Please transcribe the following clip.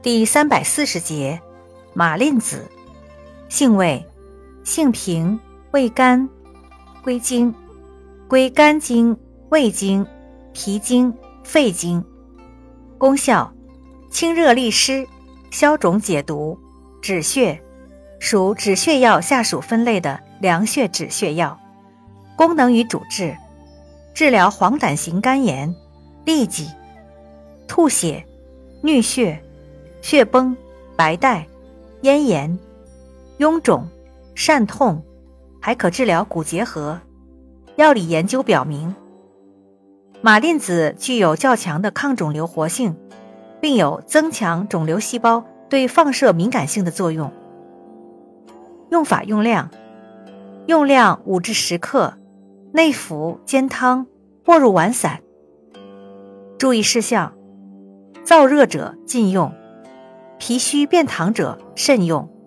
第三百四十节，马令子，性味，性平，味甘，归经，归肝经、胃经、脾经、肺经。功效，清热利湿，消肿解毒，止血，属止血药下属分类的凉血止血药。功能与主治，治疗黄疸型肝炎、痢疾、吐血、衄血。血崩、白带、咽炎、臃肿、疝痛，还可治疗骨结核。药理研究表明，马蔺子具有较强的抗肿瘤活性，并有增强肿瘤细胞对放射敏感性的作用。用法用量：用量五至十克，内服煎汤，或入丸散。注意事项：燥热者禁用。脾虚便溏者慎用。